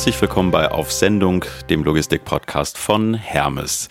Herzlich willkommen bei Auf Sendung, dem Logistik-Podcast von Hermes.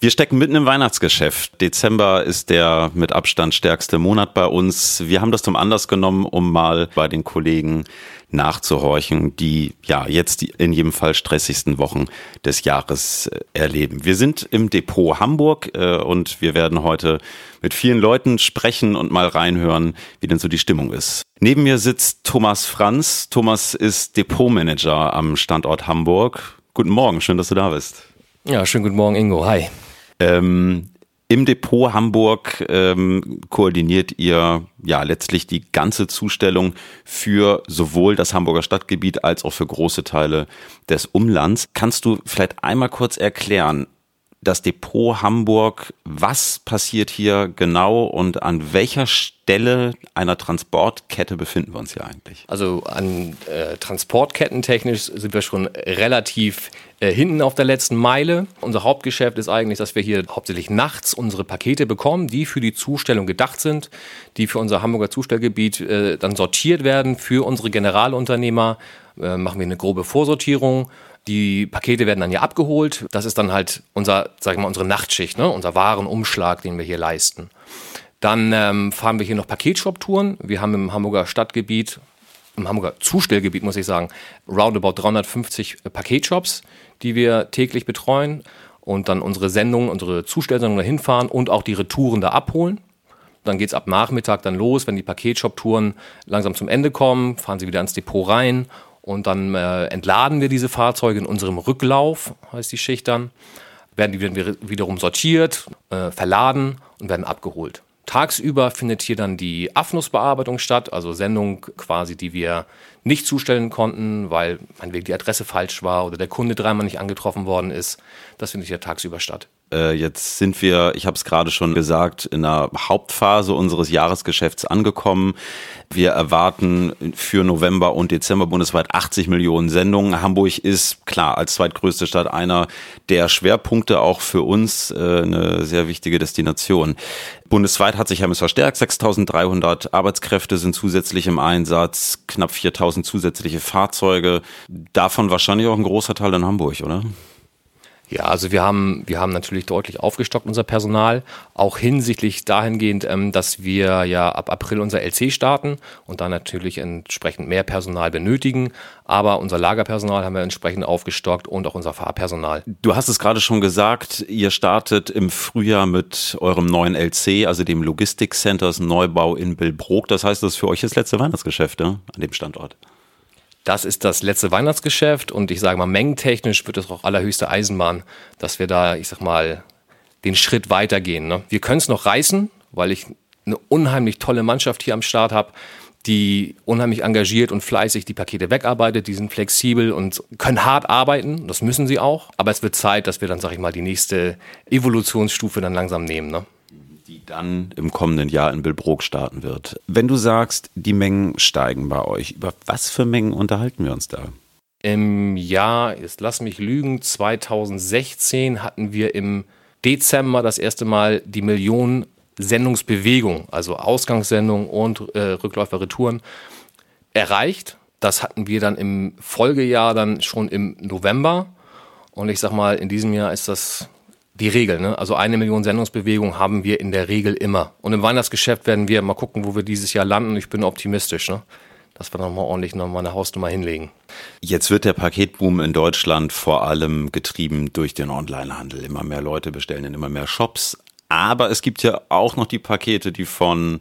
Wir stecken mitten im Weihnachtsgeschäft. Dezember ist der mit Abstand stärkste Monat bei uns. Wir haben das zum Anlass genommen, um mal bei den Kollegen nachzuhorchen, die ja jetzt die in jedem Fall stressigsten Wochen des Jahres äh, erleben. Wir sind im Depot Hamburg äh, und wir werden heute mit vielen Leuten sprechen und mal reinhören, wie denn so die Stimmung ist. Neben mir sitzt Thomas Franz. Thomas ist Depotmanager am Standort Hamburg. Guten Morgen, schön, dass du da bist. Ja, schönen guten Morgen, Ingo. Hi. Ähm, Im Depot Hamburg ähm, koordiniert ihr ja letztlich die ganze Zustellung für sowohl das Hamburger Stadtgebiet als auch für große Teile des Umlands. Kannst du vielleicht einmal kurz erklären, das Depot Hamburg. Was passiert hier genau und an welcher Stelle einer Transportkette befinden wir uns hier eigentlich? Also an äh, Transportketten technisch sind wir schon relativ äh, hinten auf der letzten Meile. Unser Hauptgeschäft ist eigentlich, dass wir hier hauptsächlich nachts unsere Pakete bekommen, die für die Zustellung gedacht sind, die für unser Hamburger Zustellgebiet äh, dann sortiert werden. Für unsere Generalunternehmer äh, machen wir eine grobe Vorsortierung die Pakete werden dann hier abgeholt. Das ist dann halt unser, sag ich mal, unsere Nachtschicht, ne? unser Warenumschlag, den wir hier leisten. Dann ähm, fahren wir hier noch Paketshop-Touren. Wir haben im Hamburger Stadtgebiet, im Hamburger Zustellgebiet, muss ich sagen, roundabout 350 Paketshops, die wir täglich betreuen und dann unsere Sendungen, unsere Zustellsendungen dahin fahren und auch die Retouren da abholen. Dann geht es ab Nachmittag dann los, wenn die Paketshop-Touren langsam zum Ende kommen, fahren sie wieder ins Depot rein und dann äh, entladen wir diese Fahrzeuge in unserem Rücklauf, heißt die Schicht dann, werden die wiederum sortiert, äh, verladen und werden abgeholt. Tagsüber findet hier dann die Afnus-Bearbeitung statt, also Sendung quasi, die wir nicht zustellen konnten, weil meinetwegen die Adresse falsch war oder der Kunde dreimal nicht angetroffen worden ist. Das findet hier tagsüber statt. Äh, jetzt sind wir, ich habe es gerade schon gesagt, in der Hauptphase unseres Jahresgeschäfts angekommen. Wir erwarten für November und Dezember bundesweit 80 Millionen Sendungen. Hamburg ist klar als zweitgrößte Stadt einer der Schwerpunkte auch für uns äh, eine sehr wichtige Destination. Bundesweit hat sich Hermes verstärkt. 6.300 Arbeitskräfte sind zusätzlich im Einsatz, knapp 4.000 zusätzliche Fahrzeuge. Davon wahrscheinlich auch ein großer Teil in Hamburg, oder? Ja, also wir haben, wir haben natürlich deutlich aufgestockt unser Personal, auch hinsichtlich dahingehend, ähm, dass wir ja ab April unser LC starten und da natürlich entsprechend mehr Personal benötigen. Aber unser Lagerpersonal haben wir entsprechend aufgestockt und auch unser Fahrpersonal. Du hast es gerade schon gesagt, ihr startet im Frühjahr mit eurem neuen LC, also dem Logistik Centers Neubau in Billbrook. Das heißt, das ist für euch das letzte Weihnachtsgeschäft ne? an dem Standort. Das ist das letzte Weihnachtsgeschäft und ich sage mal, mengentechnisch wird es auch allerhöchste Eisenbahn, dass wir da, ich sag mal, den Schritt weitergehen. Ne? Wir können es noch reißen, weil ich eine unheimlich tolle Mannschaft hier am Start habe, die unheimlich engagiert und fleißig die Pakete wegarbeitet, die sind flexibel und können hart arbeiten, das müssen sie auch. Aber es wird Zeit, dass wir dann, sag ich mal, die nächste Evolutionsstufe dann langsam nehmen. Ne? Die dann im kommenden Jahr in Billbrook starten wird. Wenn du sagst, die Mengen steigen bei euch, über was für Mengen unterhalten wir uns da? Im Jahr, jetzt lass mich lügen, 2016 hatten wir im Dezember das erste Mal die Million Sendungsbewegung, also Ausgangssendung und äh, Rückläufer Retouren, erreicht. Das hatten wir dann im Folgejahr dann schon im November. Und ich sag mal, in diesem Jahr ist das die Regel. Ne? Also eine Million Sendungsbewegungen haben wir in der Regel immer. Und im Weihnachtsgeschäft werden wir mal gucken, wo wir dieses Jahr landen. Ich bin optimistisch, ne? dass wir nochmal ordentlich nochmal eine Hausnummer hinlegen. Jetzt wird der Paketboom in Deutschland vor allem getrieben durch den Onlinehandel. Immer mehr Leute bestellen in immer mehr Shops. Aber es gibt ja auch noch die Pakete, die von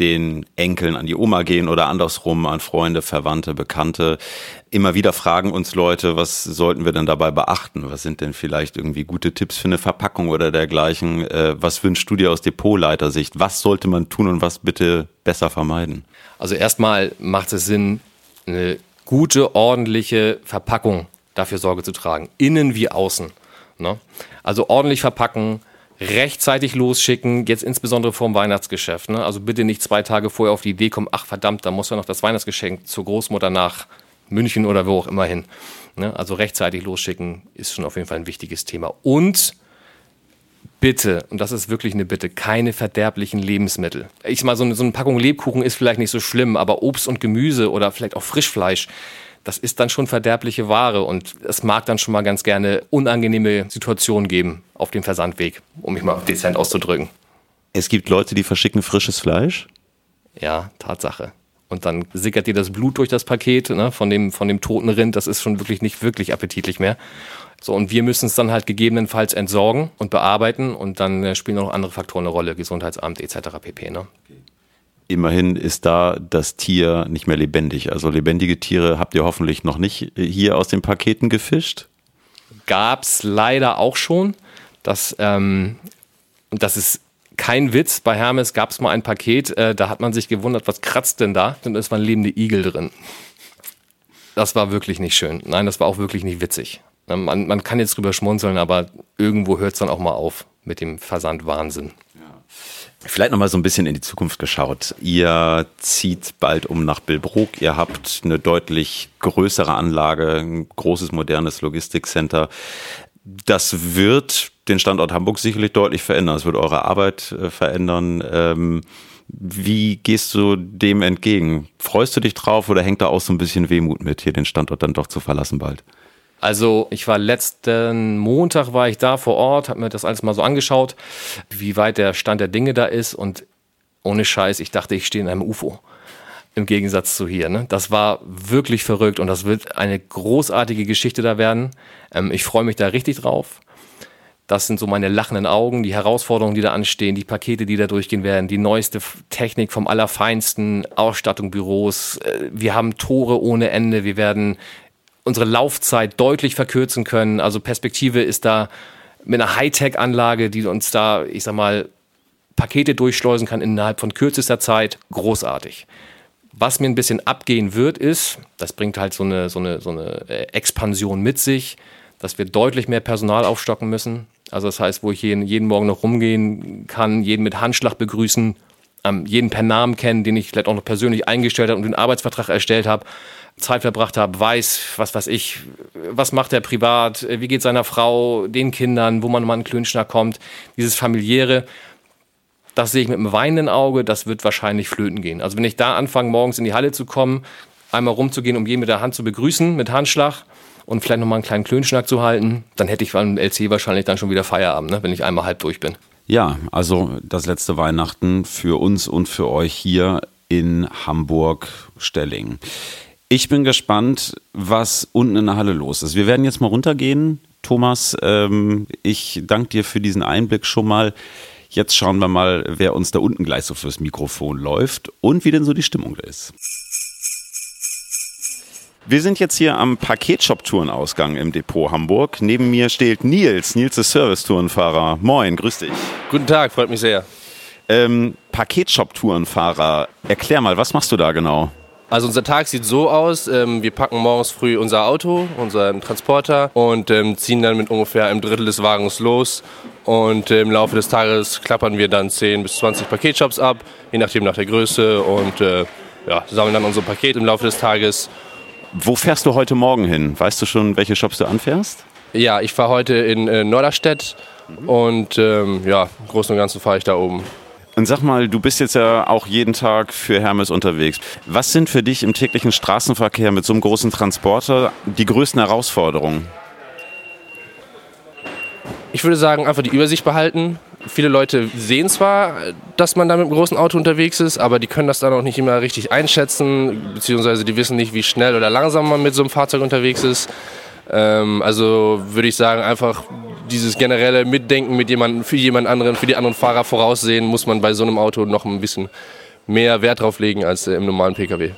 den Enkeln an die Oma gehen oder andersrum an Freunde, Verwandte, Bekannte. Immer wieder fragen uns Leute, was sollten wir denn dabei beachten? Was sind denn vielleicht irgendwie gute Tipps für eine Verpackung oder dergleichen? Äh, was wünschst du dir aus Depotleitersicht? Was sollte man tun und was bitte besser vermeiden? Also erstmal macht es Sinn, eine gute, ordentliche Verpackung dafür Sorge zu tragen. Innen wie außen. Ne? Also ordentlich verpacken, rechtzeitig losschicken, jetzt insbesondere vor dem Weihnachtsgeschäft. Ne? Also bitte nicht zwei Tage vorher auf die Idee kommen, ach verdammt, da muss ja noch das Weihnachtsgeschenk zur Großmutter nach München oder wo auch immer hin. Ne? Also rechtzeitig losschicken ist schon auf jeden Fall ein wichtiges Thema. Und bitte, und das ist wirklich eine Bitte, keine verderblichen Lebensmittel. Ich mal, so eine, so eine Packung Lebkuchen ist vielleicht nicht so schlimm, aber Obst und Gemüse oder vielleicht auch Frischfleisch, das ist dann schon verderbliche Ware und es mag dann schon mal ganz gerne unangenehme Situationen geben auf dem Versandweg, um mich mal dezent auszudrücken. Es gibt Leute, die verschicken frisches Fleisch? Ja, Tatsache. Und dann sickert dir das Blut durch das Paket ne, von, dem, von dem toten Rind. Das ist schon wirklich nicht wirklich appetitlich mehr. So, und wir müssen es dann halt gegebenenfalls entsorgen und bearbeiten und dann äh, spielen noch andere Faktoren eine Rolle, Gesundheitsamt etc. pp. Ne? Immerhin ist da das Tier nicht mehr lebendig. Also lebendige Tiere habt ihr hoffentlich noch nicht äh, hier aus den Paketen gefischt? Gab's leider auch schon. Das, ähm, das ist kein Witz. Bei Hermes gab es mal ein Paket, äh, da hat man sich gewundert, was kratzt denn da? Und es waren lebende Igel drin. Das war wirklich nicht schön. Nein, das war auch wirklich nicht witzig. Man, man kann jetzt drüber schmunzeln, aber irgendwo hört es dann auch mal auf mit dem Versandwahnsinn. Vielleicht nochmal so ein bisschen in die Zukunft geschaut. Ihr zieht bald um nach Billbrook. Ihr habt eine deutlich größere Anlage, ein großes modernes Logistikcenter. Das wird den Standort Hamburg sicherlich deutlich verändern. Es wird eure Arbeit äh, verändern. Ähm, wie gehst du dem entgegen? Freust du dich drauf oder hängt da auch so ein bisschen Wehmut mit, hier den Standort dann doch zu verlassen bald? Also ich war letzten Montag war ich da vor Ort, habe mir das alles mal so angeschaut, wie weit der Stand der Dinge da ist und ohne Scheiß, ich dachte, ich stehe in einem UFO. Im Gegensatz zu hier. Ne? Das war wirklich verrückt und das wird eine großartige Geschichte da werden. Ähm, ich freue mich da richtig drauf. Das sind so meine lachenden Augen, die Herausforderungen, die da anstehen, die Pakete, die da durchgehen werden, die neueste Technik vom Allerfeinsten, Ausstattung, Büros. Äh, wir haben Tore ohne Ende. Wir werden unsere Laufzeit deutlich verkürzen können. Also Perspektive ist da mit einer Hightech-Anlage, die uns da, ich sag mal, Pakete durchschleusen kann innerhalb von kürzester Zeit, großartig. Was mir ein bisschen abgehen wird, ist, das bringt halt so eine, so eine, so eine äh, Expansion mit sich, dass wir deutlich mehr Personal aufstocken müssen. Also das heißt, wo ich jeden, jeden Morgen noch rumgehen kann, jeden mit Handschlag begrüßen, ähm, jeden per Namen kennen, den ich vielleicht auch noch persönlich eingestellt habe und den Arbeitsvertrag erstellt habe, Zeit verbracht habe, weiß, was weiß ich, was macht er privat, wie geht seiner Frau, den Kindern, wo man mal einen Klönschnack kommt, dieses familiäre, das sehe ich mit einem weinenden Auge, das wird wahrscheinlich flöten gehen. Also wenn ich da anfange, morgens in die Halle zu kommen, einmal rumzugehen, um jeden mit der Hand zu begrüßen, mit Handschlag und vielleicht nochmal einen kleinen Klönschnack zu halten, dann hätte ich beim LC wahrscheinlich dann schon wieder Feierabend, ne, wenn ich einmal halb durch bin. Ja, also das letzte Weihnachten für uns und für euch hier in Hamburg-Stelling. Ich bin gespannt, was unten in der Halle los ist. Wir werden jetzt mal runtergehen. Thomas, ähm, ich danke dir für diesen Einblick schon mal. Jetzt schauen wir mal, wer uns da unten gleich so fürs Mikrofon läuft und wie denn so die Stimmung ist. Wir sind jetzt hier am Paketshop-Tourenausgang im Depot Hamburg. Neben mir steht Nils. Nils ist Service-Tourenfahrer. Moin, grüß dich. Guten Tag, freut mich sehr. Ähm, Paketshop-Tourenfahrer, erklär mal, was machst du da genau? Also unser Tag sieht so aus, ähm, wir packen morgens früh unser Auto, unseren Transporter und ähm, ziehen dann mit ungefähr einem Drittel des Wagens los und äh, im Laufe des Tages klappern wir dann 10 bis 20 Paketshops ab, je nachdem nach der Größe und äh, ja, sammeln dann unsere Pakete im Laufe des Tages. Wo fährst du heute Morgen hin? Weißt du schon, welche Shops du anfährst? Ja, ich fahre heute in äh, Norderstedt und ähm, ja, im Großen und Ganzen fahre ich da oben. Und sag mal, du bist jetzt ja auch jeden Tag für Hermes unterwegs. Was sind für dich im täglichen Straßenverkehr mit so einem großen Transporter die größten Herausforderungen? Ich würde sagen, einfach die Übersicht behalten. Viele Leute sehen zwar, dass man da mit einem großen Auto unterwegs ist, aber die können das dann auch nicht immer richtig einschätzen, beziehungsweise die wissen nicht, wie schnell oder langsam man mit so einem Fahrzeug unterwegs ist. Ähm, also würde ich sagen, einfach dieses generelle Mitdenken mit jemandem, für jemand anderen, für die anderen Fahrer voraussehen, muss man bei so einem Auto noch ein bisschen mehr Wert drauf legen als im normalen Pkw.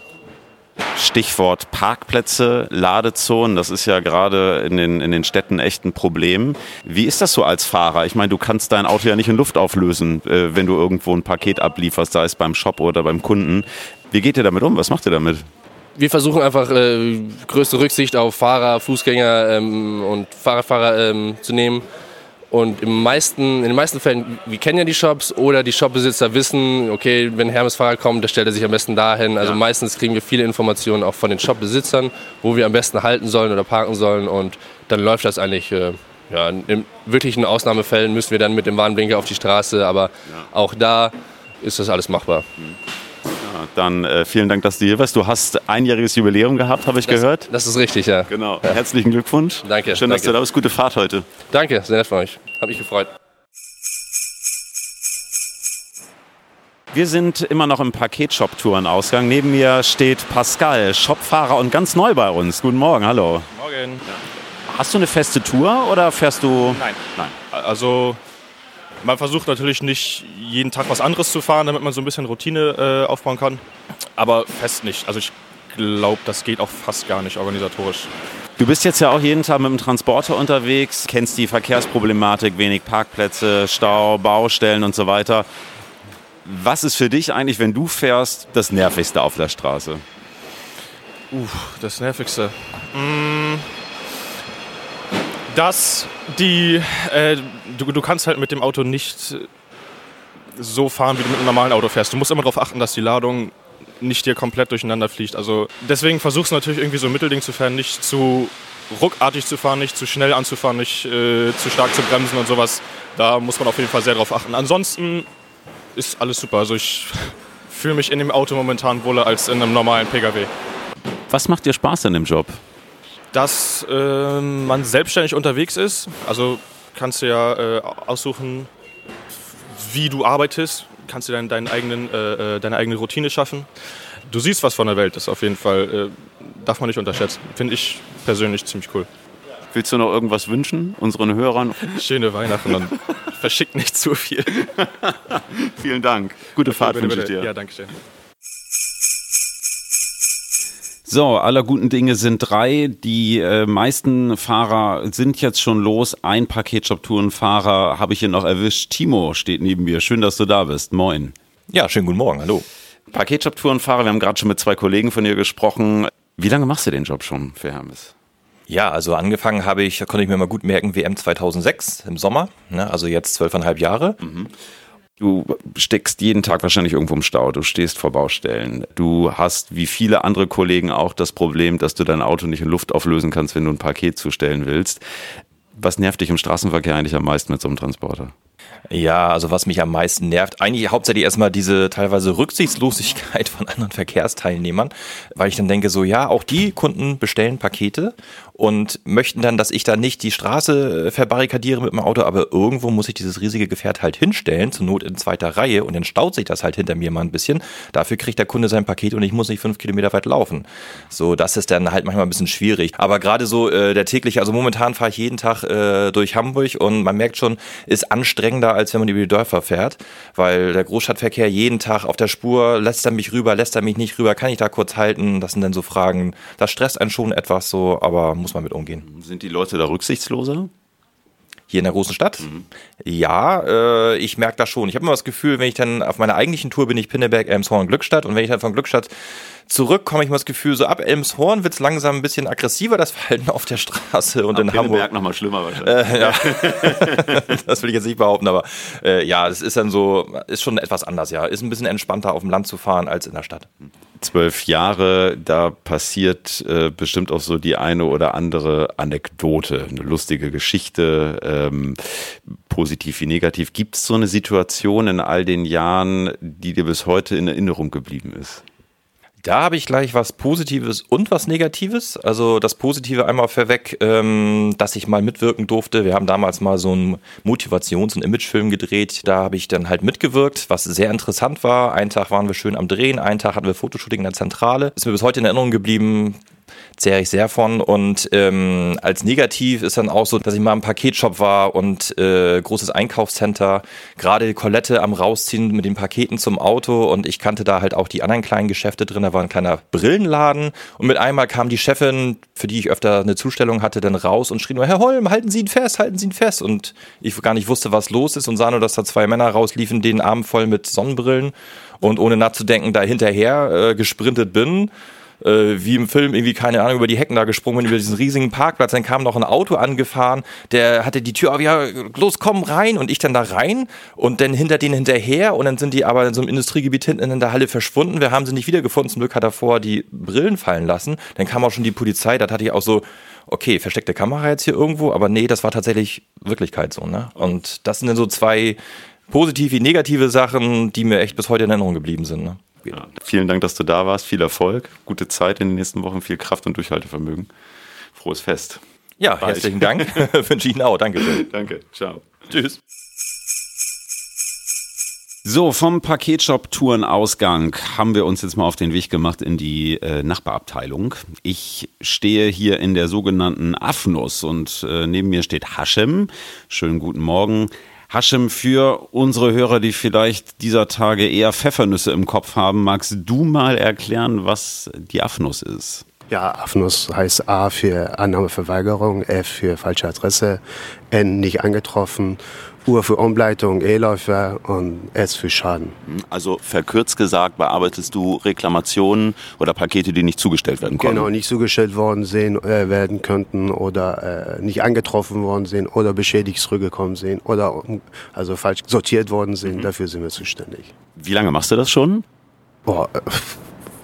Stichwort Parkplätze, Ladezonen, das ist ja gerade in den, in den Städten echt ein Problem. Wie ist das so als Fahrer? Ich meine, du kannst dein Auto ja nicht in Luft auflösen, äh, wenn du irgendwo ein Paket ablieferst, sei es beim Shop oder beim Kunden. Wie geht ihr damit um? Was macht ihr damit? Wir versuchen einfach äh, größte Rücksicht auf Fahrer, Fußgänger ähm, und Fahrradfahrer ähm, zu nehmen. Und im meisten, in den meisten Fällen, wir kennen ja die Shops oder die Shopbesitzer wissen, okay, wenn Hermes Fahrrad kommt, der stellt er sich am besten dahin. Also ja. meistens kriegen wir viele Informationen auch von den Shopbesitzern, wo wir am besten halten sollen oder parken sollen. Und dann läuft das eigentlich. Äh, ja, in wirklichen Ausnahmefällen müssen wir dann mit dem Warnblinker auf die Straße, aber ja. auch da ist das alles machbar. Mhm. Dann äh, vielen Dank, dass du hier warst. Du hast einjähriges Jubiläum gehabt, habe ich das, gehört. Das ist richtig, ja. Genau. Ja. Herzlichen Glückwunsch. Danke. Schön, dass danke. du da bist. Gute Fahrt heute. Danke, sehr nett von euch. Hat mich gefreut. Wir sind immer noch im Paketshop-Tourenausgang. Neben mir steht Pascal, Shopfahrer und ganz neu bei uns. Guten Morgen, hallo. Morgen. Hast du eine feste Tour oder fährst du? Nein. Nein. Also man versucht natürlich nicht jeden Tag was anderes zu fahren, damit man so ein bisschen Routine äh, aufbauen kann. Aber fest nicht. Also ich glaube, das geht auch fast gar nicht organisatorisch. Du bist jetzt ja auch jeden Tag mit dem Transporter unterwegs, kennst die Verkehrsproblematik, wenig Parkplätze, Stau, Baustellen und so weiter. Was ist für dich eigentlich, wenn du fährst, das Nervigste auf der Straße? Uh, das Nervigste. Mm, dass die, äh, du, du kannst halt mit dem Auto nicht so fahren, wie du mit einem normalen Auto fährst. Du musst immer darauf achten, dass die Ladung nicht dir komplett durcheinander fliegt. Also deswegen versuchst du natürlich irgendwie so ein Mittelding zu fahren, nicht zu ruckartig zu fahren, nicht zu schnell anzufahren, nicht äh, zu stark zu bremsen und sowas. Da muss man auf jeden Fall sehr drauf achten. Ansonsten ist alles super. Also ich fühle mich in dem Auto momentan wohler als in einem normalen Pkw. Was macht dir Spaß an dem Job? Dass äh, man selbstständig unterwegs ist. Also kannst du ja äh, aussuchen, wie du arbeitest. Kannst du deinen, deinen eigenen, äh, deine eigene Routine schaffen. Du siehst was von der Welt, das auf jeden Fall äh, darf man nicht unterschätzen. Finde ich persönlich ziemlich cool. Willst du noch irgendwas wünschen unseren Hörern? Schöne Weihnachten und verschickt nicht zu viel. Vielen Dank. Gute Fahrt bitte, wünsche ich dir. Ja, danke schön. So, aller guten Dinge sind drei. Die äh, meisten Fahrer sind jetzt schon los. Ein Paketshop-Tourenfahrer habe ich hier noch erwischt. Timo steht neben mir. Schön, dass du da bist. Moin. Ja, schönen guten Morgen. Hallo. Paketshop-Tourenfahrer, wir haben gerade schon mit zwei Kollegen von dir gesprochen. Wie lange machst du den Job schon für Hermes? Ja, also angefangen habe ich, da konnte ich mir mal gut merken, WM 2006 im Sommer, ne, also jetzt zwölfeinhalb Jahre. Du steckst jeden Tag wahrscheinlich irgendwo im Stau, du stehst vor Baustellen. Du hast wie viele andere Kollegen auch das Problem, dass du dein Auto nicht in Luft auflösen kannst, wenn du ein Paket zustellen willst. Was nervt dich im Straßenverkehr eigentlich am meisten mit so einem Transporter? Ja, also was mich am meisten nervt, eigentlich hauptsächlich erstmal diese teilweise Rücksichtslosigkeit von anderen Verkehrsteilnehmern, weil ich dann denke so, ja, auch die Kunden bestellen Pakete und möchten dann, dass ich da nicht die Straße äh, verbarrikadiere mit dem Auto, aber irgendwo muss ich dieses riesige Gefährt halt hinstellen, zur Not in zweiter Reihe und dann staut sich das halt hinter mir mal ein bisschen. Dafür kriegt der Kunde sein Paket und ich muss nicht fünf Kilometer weit laufen. So, das ist dann halt manchmal ein bisschen schwierig. Aber gerade so äh, der tägliche, also momentan fahre ich jeden Tag äh, durch Hamburg und man merkt schon, ist anstrengender, als wenn man über die Dörfer fährt, weil der Großstadtverkehr jeden Tag auf der Spur, lässt er mich rüber, lässt er mich nicht rüber, kann ich da kurz halten? Das sind dann so Fragen, das stresst einen schon etwas so, aber muss man mit umgehen. Sind die Leute da rücksichtsloser? Hier in der großen Stadt? Ja, äh, ich merke das schon. Ich habe immer das Gefühl, wenn ich dann auf meiner eigentlichen Tour bin, ich Pinneberg, Elmshorn, Glückstadt und wenn ich dann von Glückstadt zurück komme, ich mal das Gefühl, so ab Elmshorn wird's langsam ein bisschen aggressiver, das Verhalten auf der Straße und in Hamburg. nochmal schlimmer wahrscheinlich. Äh, ja. das will ich jetzt nicht behaupten, aber äh, ja, es ist dann so, ist schon etwas anders, ja. Ist ein bisschen entspannter auf dem Land zu fahren als in der Stadt. Zwölf Jahre, da passiert äh, bestimmt auch so die eine oder andere Anekdote, eine lustige Geschichte, ähm, positiv wie negativ. Gibt es so eine Situation in all den Jahren, die dir bis heute in Erinnerung geblieben ist? Da habe ich gleich was Positives und was Negatives. Also das Positive einmal vorweg, ähm, dass ich mal mitwirken durfte. Wir haben damals mal so einen Motivations- und Imagefilm gedreht. Da habe ich dann halt mitgewirkt, was sehr interessant war. Einen Tag waren wir schön am Drehen, einen Tag hatten wir Fotoshooting in der Zentrale. Ist mir bis heute in Erinnerung geblieben zehre ich sehr von. Und ähm, als negativ ist dann auch so, dass ich mal im Paketshop war und äh, großes Einkaufscenter, gerade Colette am rausziehen mit den Paketen zum Auto und ich kannte da halt auch die anderen kleinen Geschäfte drin. Da war ein kleiner Brillenladen und mit einmal kam die Chefin, für die ich öfter eine Zustellung hatte, dann raus und schrie nur, Herr Holm, halten Sie ihn fest, halten Sie ihn fest. Und ich gar nicht wusste, was los ist und sah nur, dass da zwei Männer rausliefen, den Arm voll mit Sonnenbrillen und ohne nachzudenken da hinterher äh, gesprintet bin äh, wie im Film irgendwie, keine Ahnung, über die Hecken da gesprungen bin, über diesen riesigen Parkplatz. Dann kam noch ein Auto angefahren, der hatte die Tür auf, ja, los, komm rein. Und ich dann da rein und dann hinter denen hinterher. Und dann sind die aber in so einem Industriegebiet hinten in der Halle verschwunden. Wir haben sie nicht wiedergefunden. Zum Glück hat er vorher die Brillen fallen lassen. Dann kam auch schon die Polizei. Da hatte ich auch so, okay, versteckte Kamera jetzt hier irgendwo. Aber nee, das war tatsächlich Wirklichkeit so. Ne? Und das sind dann so zwei positiv wie negative Sachen, die mir echt bis heute in Erinnerung geblieben sind. Ne? Ja. Vielen Dank, dass du da warst. Viel Erfolg, gute Zeit in den nächsten Wochen, viel Kraft und Durchhaltevermögen. Frohes Fest. Ja, Bye. herzlichen Dank. Wünsche ich Ihnen auch. Danke. Danke. Ciao. Tschüss. So, vom Paketshop-Tourenausgang haben wir uns jetzt mal auf den Weg gemacht in die äh, Nachbarabteilung. Ich stehe hier in der sogenannten Afnus und äh, neben mir steht Hashem. Schönen guten Morgen. Hashem, für unsere Hörer, die vielleicht dieser Tage eher Pfeffernüsse im Kopf haben, magst du mal erklären, was die Afnus ist? Ja, AFNUS heißt A für Annahmeverweigerung, F für falsche Adresse, N nicht angetroffen U für Umleitung, E-Läufer und S für Schaden. Also verkürzt gesagt, bearbeitest du Reklamationen oder Pakete, die nicht zugestellt werden konnten? Genau, nicht zugestellt worden sind, äh, werden könnten oder äh, nicht angetroffen worden sind oder beschädigt zurückgekommen sind oder also falsch sortiert worden sind. Mhm. Dafür sind wir zuständig. Wie lange machst du das schon? Boah, äh,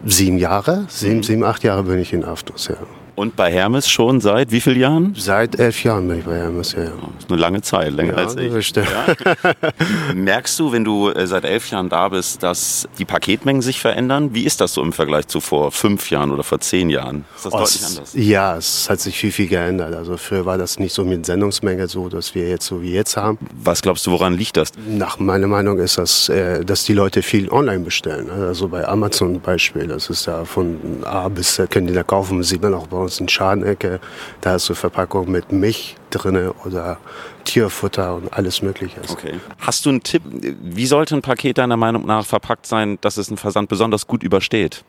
sieben Jahre, sieben, mhm. sieben, acht Jahre bin ich in Aftos, ja. Und bei Hermes schon seit wie vielen Jahren? Seit elf Jahren bin ich bei Hermes, ja. Das ist eine lange Zeit, länger ja, als ich. Das stimmt. Ja. Merkst du, wenn du äh, seit elf Jahren da bist, dass die Paketmengen sich verändern? Wie ist das so im Vergleich zu vor fünf Jahren oder vor zehn Jahren? Ist das oh, deutlich anders? Ja, es hat sich viel, viel geändert. Also früher war das nicht so mit Sendungsmenge so, dass wir jetzt so wie jetzt haben. Was glaubst du, woran liegt das? Nach meiner Meinung ist das, äh, dass die Leute viel online bestellen. Also bei Amazon Beispiel, das ist ja von A bis Z können die da kaufen, sieht man auch bei uns in Schadenecke. Da hast du Verpackung mit Milch drin oder Tierfutter und alles Mögliche. Okay. Hast du einen Tipp? Wie sollte ein Paket deiner Meinung nach verpackt sein, dass es einen Versand besonders gut übersteht?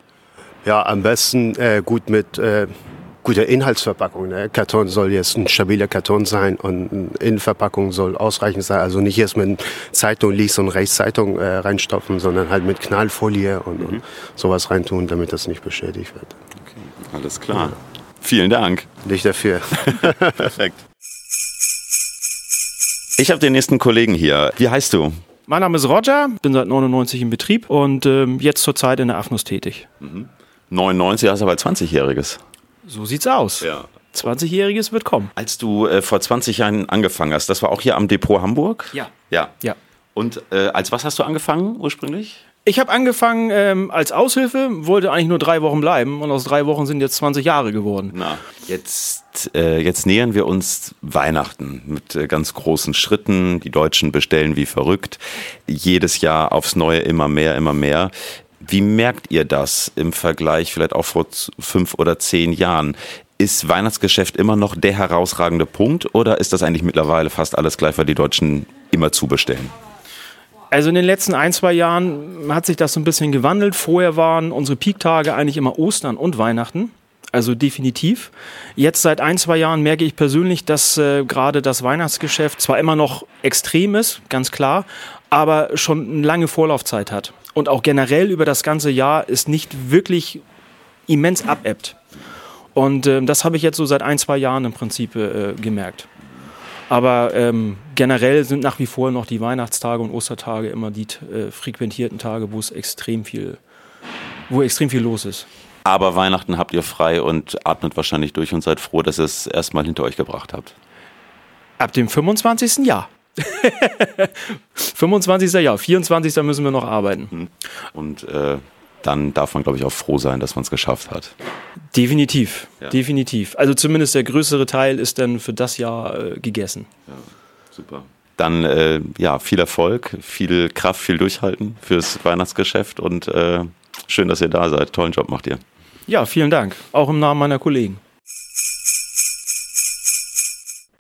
Ja, am besten äh, gut mit äh, guter Inhaltsverpackung. Ne? Karton soll jetzt ein stabiler Karton sein und eine Innenverpackung soll ausreichend sein. Also nicht erst mit Zeitung links und rechts Zeitung äh, reinstopfen, sondern halt mit Knallfolie und, mhm. und sowas reintun, damit das nicht beschädigt wird. Alles klar. Vielen Dank. Nicht dafür. Perfekt. Ich habe den nächsten Kollegen hier. Wie heißt du? Mein Name ist Roger, bin seit 99 im Betrieb und ähm, jetzt zurzeit in der AFNUS tätig. Mhm. 99 hast du aber 20-Jähriges. So sieht's aus. Ja. 20-Jähriges wird kommen. Als du äh, vor 20 Jahren angefangen hast, das war auch hier am Depot Hamburg? Ja. Ja. ja. Und äh, als was hast du angefangen ursprünglich? Ich habe angefangen ähm, als Aushilfe, wollte eigentlich nur drei Wochen bleiben und aus drei Wochen sind jetzt 20 Jahre geworden. Na, jetzt, äh, jetzt nähern wir uns Weihnachten mit äh, ganz großen Schritten. Die Deutschen bestellen wie verrückt. Jedes Jahr aufs Neue immer mehr, immer mehr. Wie merkt ihr das im Vergleich vielleicht auch vor fünf oder zehn Jahren? Ist Weihnachtsgeschäft immer noch der herausragende Punkt oder ist das eigentlich mittlerweile fast alles gleich, weil die Deutschen immer zubestellen? Also in den letzten ein, zwei Jahren hat sich das so ein bisschen gewandelt. Vorher waren unsere Peaktage eigentlich immer Ostern und Weihnachten. Also definitiv. Jetzt seit ein, zwei Jahren merke ich persönlich, dass äh, gerade das Weihnachtsgeschäft zwar immer noch extrem ist, ganz klar, aber schon eine lange Vorlaufzeit hat. Und auch generell über das ganze Jahr ist nicht wirklich immens abebbt. Und äh, das habe ich jetzt so seit ein, zwei Jahren im Prinzip äh, gemerkt. Aber ähm, generell sind nach wie vor noch die Weihnachtstage und Ostertage immer die äh, frequentierten Tage, wo es extrem viel, wo extrem viel los ist. Aber Weihnachten habt ihr frei und atmet wahrscheinlich durch und seid froh, dass ihr es erstmal hinter euch gebracht habt. Ab dem 25. Jahr. 25. Jahr, 24. müssen wir noch arbeiten. Hm. Und äh, dann darf man, glaube ich, auch froh sein, dass man es geschafft hat. Definitiv, ja. definitiv. Also zumindest der größere Teil ist dann für das Jahr äh, gegessen. Ja, super. Dann äh, ja, viel Erfolg, viel Kraft, viel Durchhalten fürs Weihnachtsgeschäft und äh, schön, dass ihr da seid. Tollen Job macht ihr. Ja, vielen Dank. Auch im Namen meiner Kollegen.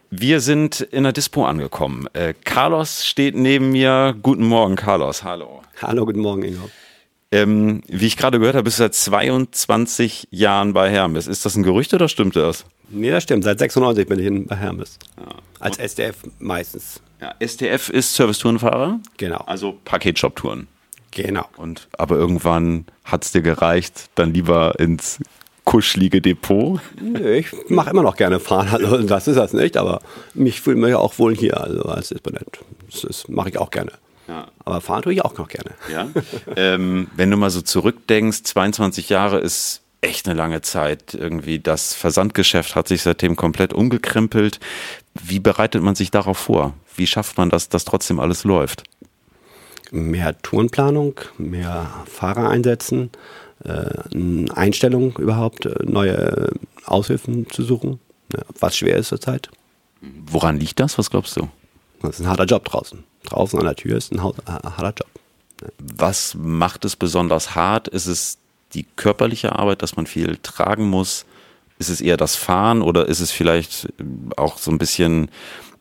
Wir sind in der Dispo angekommen. Äh, Carlos steht neben mir. Guten Morgen, Carlos. Hallo. Hallo, guten Morgen, Ingo. Ähm, wie ich gerade gehört habe, bist du seit 22 Jahren bei Hermes. Ist das ein Gerücht oder stimmt das? Nee, das stimmt. Seit 96 bin ich bei Hermes. Ja. Als SDF meistens. Ja, SDF ist Servicetourenfahrer? Genau. Also Paketshop-Touren. Genau. Und, aber irgendwann hat es dir gereicht, dann lieber ins kuschelige Depot? Nö, ich mache immer noch gerne fahren, also das ist das nicht, aber mich fühle mich auch wohl hier, also als Disponent. Das, das mache ich auch gerne. Ja. Aber fahren tue ich auch noch gerne. Ja? ähm, wenn du mal so zurückdenkst, 22 Jahre ist echt eine lange Zeit irgendwie. Das Versandgeschäft hat sich seitdem komplett umgekrempelt. Wie bereitet man sich darauf vor? Wie schafft man das, dass trotzdem alles läuft? Mehr Tourenplanung, mehr Fahrer einsetzen, äh, eine Einstellung überhaupt, äh, neue Aushilfen zu suchen, ja, was schwer ist zurzeit. Woran liegt das? Was glaubst du? Das ist ein harter Job draußen. Draußen an der Tür ist ein äh, harter Job. Was macht es besonders hart? Ist es die körperliche Arbeit, dass man viel tragen muss? Ist es eher das Fahren oder ist es vielleicht äh, auch so ein bisschen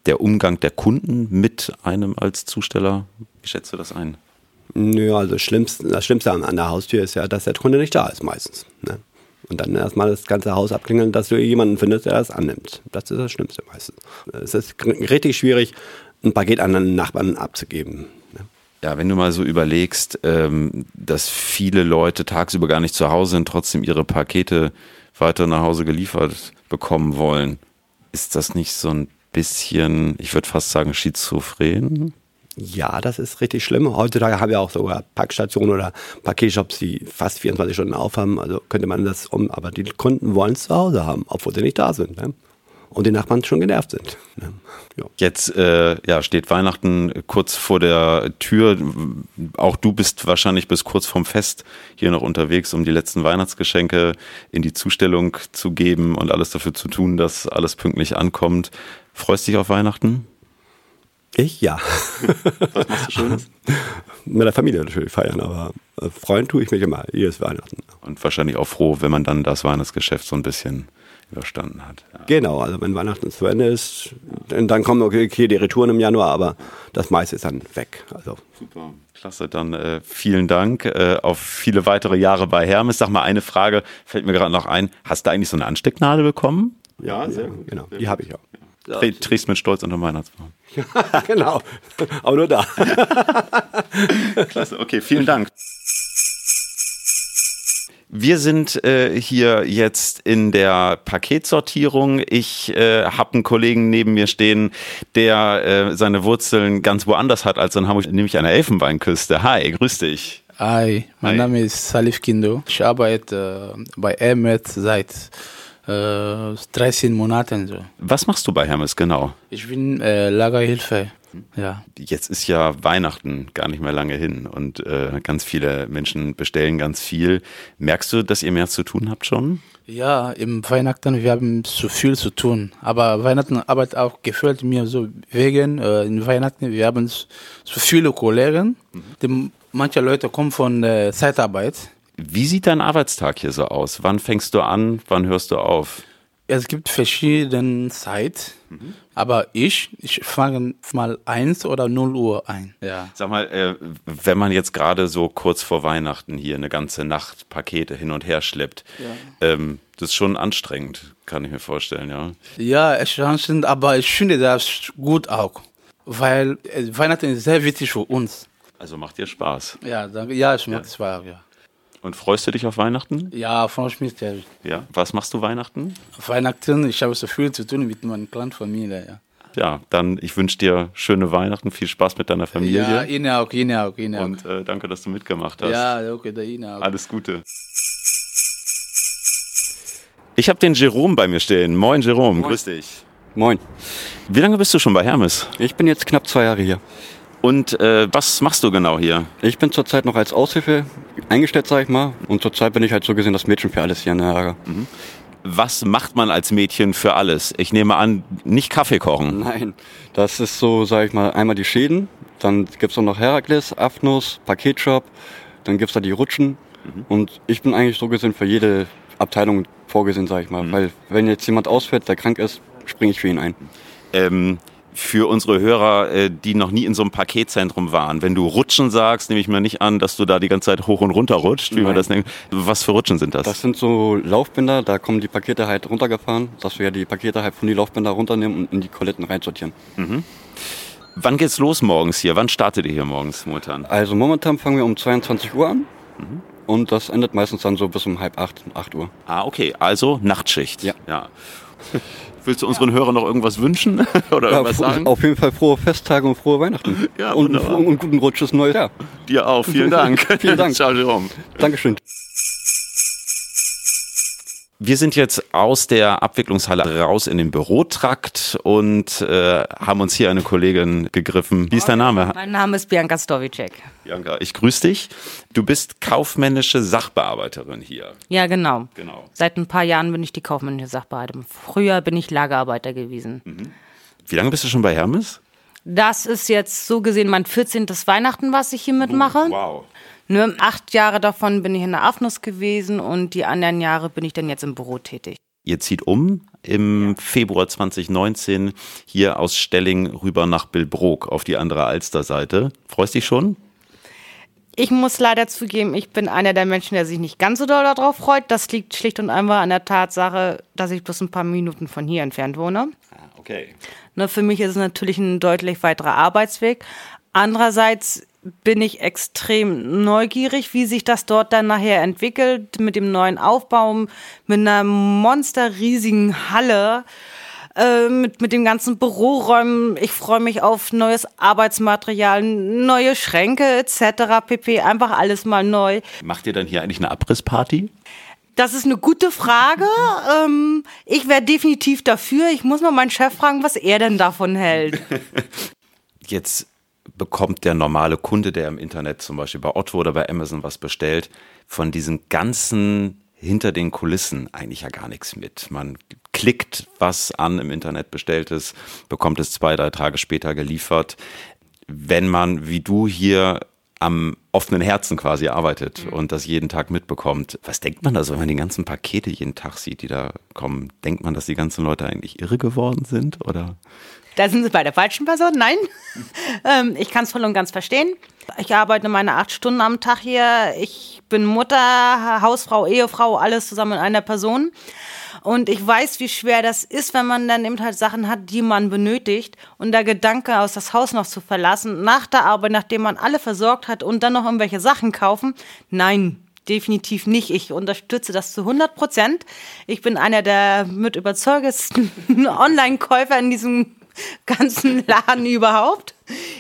der Umgang der Kunden mit einem als Zusteller? Wie schätzt du das ein? Nö, also das Schlimmste, das Schlimmste an, der Haustür ist ja, dass der Kunde nicht da ist meistens. Ne? Und dann erstmal das ganze Haus abklingeln, dass du jemanden findest, der das annimmt. Das ist das Schlimmste meistens. Es ist richtig schwierig, ein Paket an einen Nachbarn abzugeben. Ja, wenn du mal so überlegst, ähm, dass viele Leute tagsüber gar nicht zu Hause sind, trotzdem ihre Pakete weiter nach Hause geliefert bekommen wollen, ist das nicht so ein bisschen, ich würde fast sagen, schizophren? Ja, das ist richtig schlimm. Heutzutage haben wir auch sogar Packstationen oder Paketshops, die fast 24 Stunden aufhaben. Also könnte man das um, aber die Kunden wollen es zu Hause haben, obwohl sie nicht da sind. Ne? Und die Nachbarn schon genervt sind. Ja. Jetzt äh, ja, steht Weihnachten kurz vor der Tür. Auch du bist wahrscheinlich bis kurz vorm Fest hier noch unterwegs, um die letzten Weihnachtsgeschenke in die Zustellung zu geben und alles dafür zu tun, dass alles pünktlich ankommt. Freust dich auf Weihnachten? Ich ja. Was machst du Schönes? Mit der Familie natürlich feiern, aber äh, freuen tue ich mich immer, jedes Weihnachten. Und wahrscheinlich auch froh, wenn man dann das Weihnachtsgeschäft so ein bisschen überstanden hat. Ja. Genau, also wenn Weihnachten zu Ende ist, dann kommen okay, die Retouren im Januar, aber das meiste ist dann weg. Also Super, klasse. Dann äh, vielen Dank äh, auf viele weitere Jahre bei Hermes. Sag mal, eine Frage fällt mir gerade noch ein. Hast du eigentlich so eine Anstecknadel bekommen? ja, sehr, genau, die habe ich auch. Trä- Trägst mit Stolz unter Weihnachtsbaum. genau, aber nur da. Klasse, okay, vielen Dank. Wir sind äh, hier jetzt in der Paketsortierung. Ich äh, habe einen Kollegen neben mir stehen, der äh, seine Wurzeln ganz woanders hat als in Hamburg, nämlich an der Elfenbeinküste. Hi, grüß dich. Hi, mein Hi. Name ist Salif Kindo. Ich arbeite äh, bei Airmet seit äh, 13 Monaten. So. Was machst du bei Hermes genau? Ich bin äh, Lagerhilfe. Ja. Jetzt ist ja Weihnachten gar nicht mehr lange hin und äh, ganz viele Menschen bestellen ganz viel. Merkst du, dass ihr mehr zu tun habt schon? ja, im Weihnachten, wir haben zu viel zu tun. Aber Weihnachten Arbeit auch gefällt mir so wegen, äh, in Weihnachten, wir haben so viele Kollegen. Die, manche Leute kommen von äh, Zeitarbeit. Wie sieht dein Arbeitstag hier so aus? Wann fängst du an? Wann hörst du auf? Es gibt verschiedene Zeit, aber ich, ich fange mal 1 oder 0 Uhr ein. Ja. Sag mal, äh, wenn man jetzt gerade so kurz vor Weihnachten hier eine ganze Nacht Pakete hin und her schleppt, ähm, das ist schon anstrengend, kann ich mir vorstellen, ja. Ja, es ist anstrengend, aber ich finde das gut auch, weil äh, Weihnachten ist sehr wichtig für uns. Also macht dir Spaß. Ja, danke. Ja, ich mag es ja. ja. Und freust du dich auf Weihnachten? Ja, von mich sehr. Ja. Was machst du Weihnachten? Weihnachten, ich habe so viel zu tun mit meiner kleinen Familie. Ja, Ja, dann ich wünsche dir schöne Weihnachten, viel Spaß mit deiner Familie. ja Ihnen auch, Ihnen auch, Ihnen auch. Und äh, danke, dass du mitgemacht hast. ja, okay, da Ihnen auch. Alles Gute. Ich habe den Jerome bei mir stehen. Moin, Jerome, grüß dich. Moin. Wie lange bist du schon bei Hermes? Ich bin jetzt knapp zwei Jahre hier. Und äh, was machst du genau hier? Ich bin zurzeit noch als Aushilfe eingestellt, sag ich mal. Und zurzeit bin ich halt so gesehen das Mädchen für alles hier in der Lager. Was macht man als Mädchen für alles? Ich nehme an, nicht Kaffee kochen. Nein, das ist so, sag ich mal, einmal die Schäden. Dann gibt's auch noch Herakles, Afnus, Paketshop. Dann gibt's da die Rutschen. Und ich bin eigentlich so gesehen für jede Abteilung vorgesehen, sag ich mal. Weil wenn jetzt jemand ausfällt, der krank ist, springe ich für ihn ein. Ähm, für unsere Hörer, äh, die noch nie in so einem Paketzentrum waren, wenn du Rutschen sagst, nehme ich mir nicht an, dass du da die ganze Zeit hoch und runter rutscht, wie man Nein. das nennt. Was für Rutschen sind das? Das sind so Laufbänder, da kommen die Pakete halt runtergefahren, dass wir die Pakete halt von die Laufbänder runternehmen und in die Koletten reinsortieren. Wann geht's los morgens hier? Wann startet ihr hier morgens momentan? Also momentan fangen wir um 22 Uhr an und das endet meistens dann so bis um halb acht, 8 Uhr. Ah, okay, also Nachtschicht. Ja. ja. Willst du unseren Hörern noch irgendwas wünschen oder irgendwas Ja, sagen? auf jeden Fall frohe Festtage und frohe Weihnachten. Ja, und, wunderbar. und guten Rutsch ins neue Jahr. Dir auch, vielen Dank. Vielen Dank. Ciao, Jerome. Dankeschön. Wir sind jetzt aus der Abwicklungshalle raus in den Bürotrakt und äh, haben uns hier eine Kollegin gegriffen. Wie ist dein Name? Mein Name ist Bianca Stovicek. Bianca, ich grüße dich. Du bist kaufmännische Sachbearbeiterin hier. Ja, genau. Genau. Seit ein paar Jahren bin ich die kaufmännische Sachbearbeiterin. Früher bin ich Lagerarbeiter gewesen. Wie lange bist du schon bei Hermes? Das ist jetzt so gesehen mein 14. Weihnachten, was ich hier mitmache. Wow. Nur acht Jahre davon bin ich in der Afnus gewesen und die anderen Jahre bin ich dann jetzt im Büro tätig. Ihr zieht um im Februar 2019 hier aus Stelling rüber nach Billbrook auf die andere Alsterseite. Freust dich schon? Ich muss leider zugeben, ich bin einer der Menschen, der sich nicht ganz so doll darauf freut. Das liegt schlicht und einfach an der Tatsache, dass ich bloß ein paar Minuten von hier entfernt wohne. Okay. Ne, für mich ist es natürlich ein deutlich weiterer Arbeitsweg. Andererseits bin ich extrem neugierig, wie sich das dort dann nachher entwickelt mit dem neuen Aufbau, mit einer monsterriesigen Halle, äh, mit, mit den ganzen Büroräumen. Ich freue mich auf neues Arbeitsmaterial, neue Schränke etc. pp. Einfach alles mal neu. Macht ihr dann hier eigentlich eine Abrissparty? Das ist eine gute Frage. Ähm, ich wäre definitiv dafür. Ich muss mal meinen Chef fragen, was er denn davon hält. Jetzt bekommt der normale Kunde, der im Internet zum Beispiel bei Otto oder bei Amazon was bestellt, von diesen ganzen hinter den Kulissen eigentlich ja gar nichts mit. Man klickt was an im Internet bestelltes, bekommt es zwei, drei Tage später geliefert. Wenn man, wie du hier am offenen Herzen quasi arbeitet und das jeden Tag mitbekommt. Was denkt man da so, wenn man die ganzen Pakete jeden Tag sieht, die da kommen? Denkt man, dass die ganzen Leute eigentlich irre geworden sind oder? Da sind Sie bei der falschen Person. Nein, ähm, ich kann es voll und ganz verstehen. Ich arbeite meine acht Stunden am Tag hier. Ich bin Mutter, Hausfrau, Ehefrau, alles zusammen in einer Person. Und ich weiß, wie schwer das ist, wenn man dann eben halt Sachen hat, die man benötigt. Und der Gedanke, aus das Haus noch zu verlassen, nach der Arbeit, nachdem man alle versorgt hat und dann noch irgendwelche Sachen kaufen. Nein, definitiv nicht. Ich unterstütze das zu 100 Prozent. Ich bin einer der mit überzeugendsten Online-Käufer in diesem ganzen Laden überhaupt.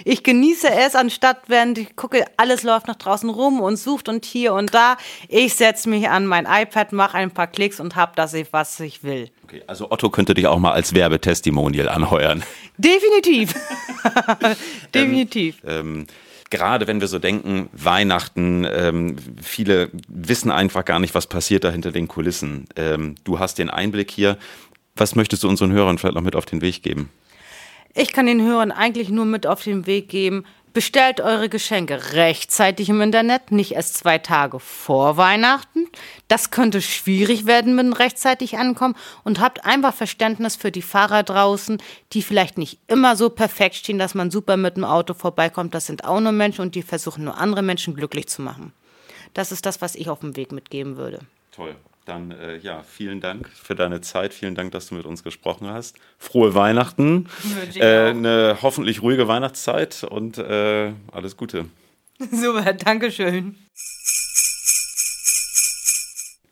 Ich genieße es, anstatt während ich gucke, alles läuft nach draußen rum und sucht und hier und da. Ich setze mich an mein iPad, mache ein paar Klicks und habe das, was ich will. Okay, also Otto könnte dich auch mal als Werbetestimonial anheuern. Definitiv. Definitiv. Ähm, gerade wenn wir so denken, Weihnachten, ähm, viele wissen einfach gar nicht, was passiert da hinter den Kulissen. Ähm, du hast den Einblick hier. Was möchtest du unseren Hörern vielleicht noch mit auf den Weg geben? Ich kann den Hörern eigentlich nur mit auf den Weg geben, bestellt eure Geschenke rechtzeitig im Internet, nicht erst zwei Tage vor Weihnachten. Das könnte schwierig werden mit dem rechtzeitig ankommen und habt einfach Verständnis für die Fahrer draußen, die vielleicht nicht immer so perfekt stehen, dass man super mit dem Auto vorbeikommt. Das sind auch nur Menschen und die versuchen nur andere Menschen glücklich zu machen. Das ist das, was ich auf dem Weg mitgeben würde. Toll. Dann äh, ja, vielen Dank für deine Zeit. Vielen Dank, dass du mit uns gesprochen hast. Frohe Weihnachten. Äh, eine hoffentlich ruhige Weihnachtszeit und äh, alles Gute. Super, Dankeschön.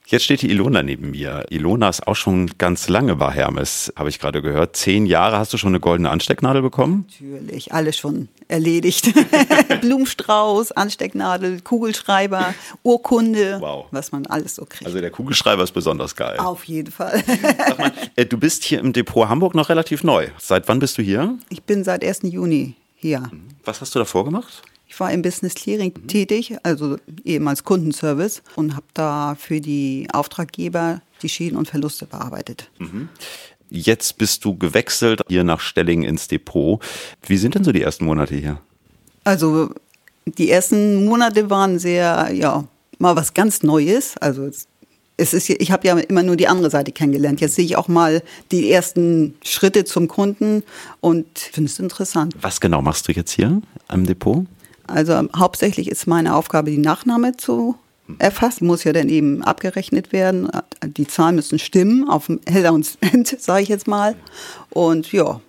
Jetzt steht die Ilona neben mir. Ilona ist auch schon ganz lange bei Hermes, habe ich gerade gehört. Zehn Jahre. Hast du schon eine goldene Anstecknadel bekommen? Natürlich, alles schon erledigt. Blumenstrauß, Anstecknadel, Kugelschreiber, Urkunde, Wow. was man alles so kriegt. Also der Kugelschreiber ist besonders geil. Auf jeden Fall. Sag mal, äh, du bist hier im Depot Hamburg noch relativ neu. Seit wann bist du hier? Ich bin seit 1. Juni hier. Was hast du davor gemacht? Ich war im Business Clearing tätig, also eben als Kundenservice und habe da für die Auftraggeber die Schäden und Verluste bearbeitet. Jetzt bist du gewechselt hier nach Stelling ins Depot. Wie sind denn so die ersten Monate hier? Also die ersten Monate waren sehr, ja, mal was ganz Neues. Also es- ist, ich habe ja immer nur die andere Seite kennengelernt. Jetzt sehe ich auch mal die ersten Schritte zum Kunden und finde es interessant. Was genau machst du jetzt hier am Depot? Also ähm, hauptsächlich ist meine Aufgabe, die Nachname zu erfassen. Muss ja dann eben abgerechnet werden. Die Zahlen müssen stimmen, auf dem Heller und Cent, sage ich jetzt mal. Und ja,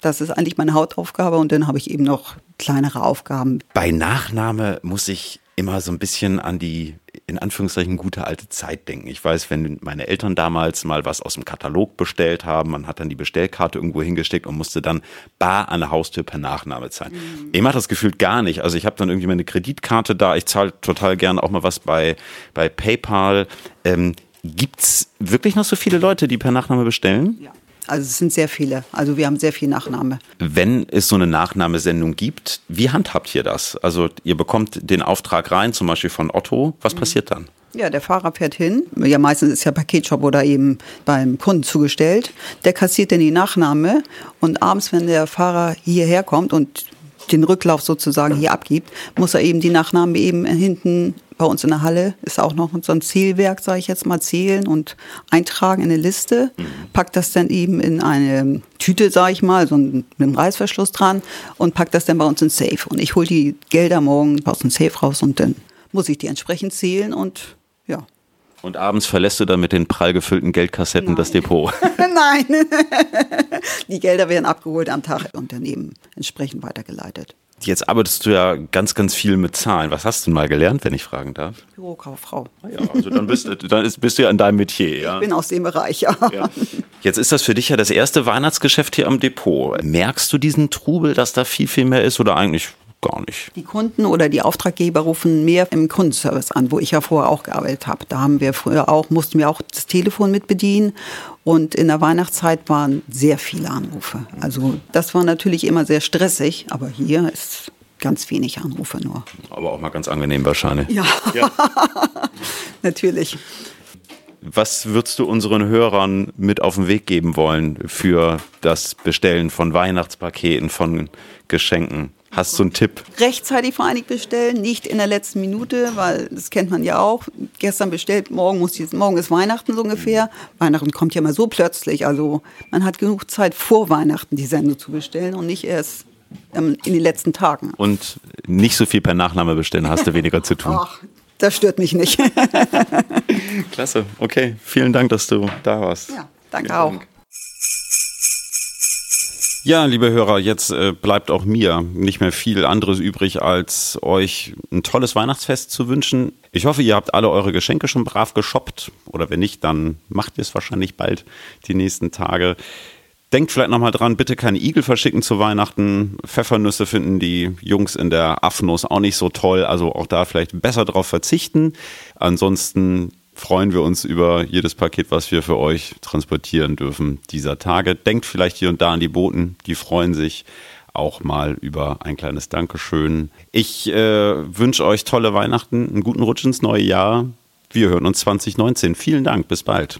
das ist eigentlich meine Hauptaufgabe. Und dann habe ich eben noch kleinere Aufgaben. Bei Nachname muss ich immer so ein bisschen an die, in Anführungszeichen, gute alte Zeit denken. Ich weiß, wenn meine Eltern damals mal was aus dem Katalog bestellt haben, man hat dann die Bestellkarte irgendwo hingesteckt und musste dann bar an der Haustür per Nachname zahlen. Ich mache das gefühlt gar nicht. Also ich habe dann irgendwie meine Kreditkarte da, ich zahle total gern auch mal was bei, bei PayPal. Ähm, Gibt es wirklich noch so viele Leute, die per Nachname bestellen? Ja. Also es sind sehr viele. Also wir haben sehr viel Nachname. Wenn es so eine Nachnahmesendung gibt, wie handhabt ihr das? Also ihr bekommt den Auftrag rein, zum Beispiel von Otto. Was mhm. passiert dann? Ja, der Fahrer fährt hin. Ja, meistens ist ja Paketshop oder eben beim Kunden zugestellt. Der kassiert dann die Nachname und abends, wenn der Fahrer hierher kommt und den Rücklauf sozusagen hier abgibt, muss er eben die Nachname eben hinten bei uns in der Halle ist auch noch so ein Zählwerk, sage ich jetzt mal, zählen und eintragen in eine Liste, mhm. packt das dann eben in eine Tüte, sage ich mal, so mit einem Reißverschluss dran und packt das dann bei uns in Safe. Und ich hole die Gelder morgen aus dem Safe raus und dann muss ich die entsprechend zählen und ja. Und abends verlässt du dann mit den prall gefüllten Geldkassetten Nein. das Depot. Nein. Die Gelder werden abgeholt am Tag und dann eben entsprechend weitergeleitet. Jetzt arbeitest du ja ganz, ganz viel mit Zahlen. Was hast du denn mal gelernt, wenn ich fragen darf? Bürokauffrau. Ah ja, also dann bist, dann bist du ja in deinem Metier, ja? Ich bin aus dem Bereich, ja. ja. Jetzt ist das für dich ja das erste Weihnachtsgeschäft hier am Depot. Merkst du diesen Trubel, dass da viel, viel mehr ist oder eigentlich gar nicht. Die Kunden oder die Auftraggeber rufen mehr im Kundenservice an, wo ich ja vorher auch gearbeitet habe. Da haben wir früher auch, mussten wir auch das Telefon mit bedienen. Und in der Weihnachtszeit waren sehr viele Anrufe. Also das war natürlich immer sehr stressig, aber hier ist ganz wenig Anrufe nur. Aber auch mal ganz angenehm wahrscheinlich. Ja, ja. natürlich. Was würdest du unseren Hörern mit auf den Weg geben wollen für das Bestellen von Weihnachtspaketen, von Geschenken? Hast du einen Tipp? Rechtzeitig vor allem bestellen, nicht in der letzten Minute, weil das kennt man ja auch. Gestern bestellt, morgen, muss die, morgen ist Weihnachten so ungefähr. Weihnachten kommt ja mal so plötzlich. Also man hat genug Zeit vor Weihnachten die Sendung zu bestellen und nicht erst ähm, in den letzten Tagen. Und nicht so viel per Nachname bestellen, hast du weniger zu tun. Ach, das stört mich nicht. Klasse, okay. Vielen Dank, dass du da warst. Ja, danke Vielen auch. Dank. Ja, liebe Hörer, jetzt äh, bleibt auch mir nicht mehr viel anderes übrig, als euch ein tolles Weihnachtsfest zu wünschen. Ich hoffe, ihr habt alle eure Geschenke schon brav geshoppt. Oder wenn nicht, dann macht ihr es wahrscheinlich bald die nächsten Tage. Denkt vielleicht nochmal dran, bitte keine Igel verschicken zu Weihnachten. Pfeffernüsse finden die Jungs in der Affnuss auch nicht so toll. Also auch da vielleicht besser drauf verzichten. Ansonsten freuen wir uns über jedes Paket, was wir für euch transportieren dürfen dieser Tage. Denkt vielleicht hier und da an die Boten, die freuen sich auch mal über ein kleines Dankeschön. Ich äh, wünsche euch tolle Weihnachten, einen guten Rutsch ins neue Jahr. Wir hören uns 2019. Vielen Dank, bis bald.